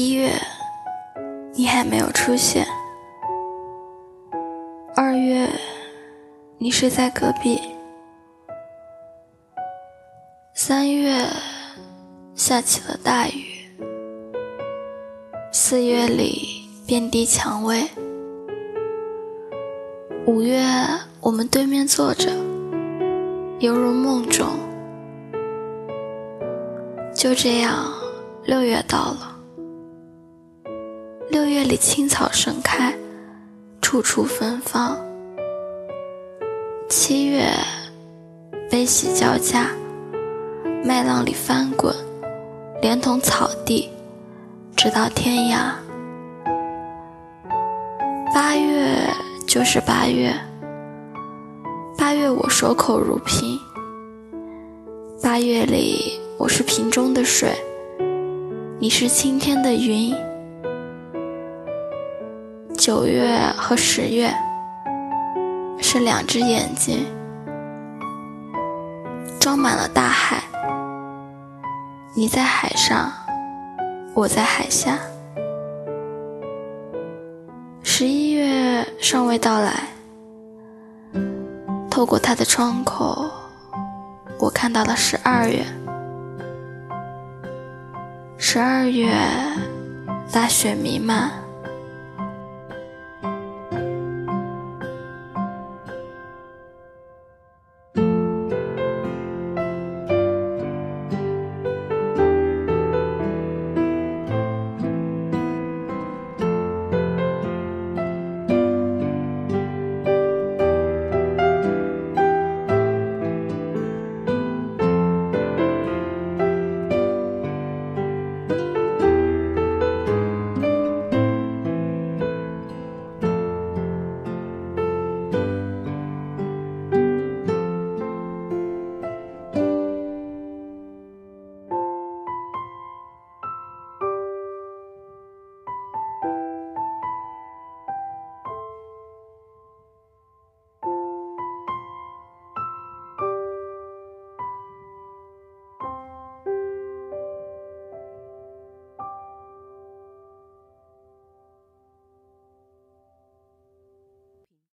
一月，你还没有出现。二月，你睡在隔壁。三月，下起了大雨。四月里，遍地蔷薇。五月，我们对面坐着，犹如梦中。就这样，六月到了。六月里，青草盛开，处处芬芳。七月，悲喜交加，麦浪里翻滚，连同草地，直到天涯。八月就是八月，八月我守口如瓶。八月里，我是瓶中的水，你是青天的云。九月和十月是两只眼睛，装满了大海。你在海上，我在海下。十一月尚未到来，透过它的窗口，我看到了十二月。十二月，大雪弥漫。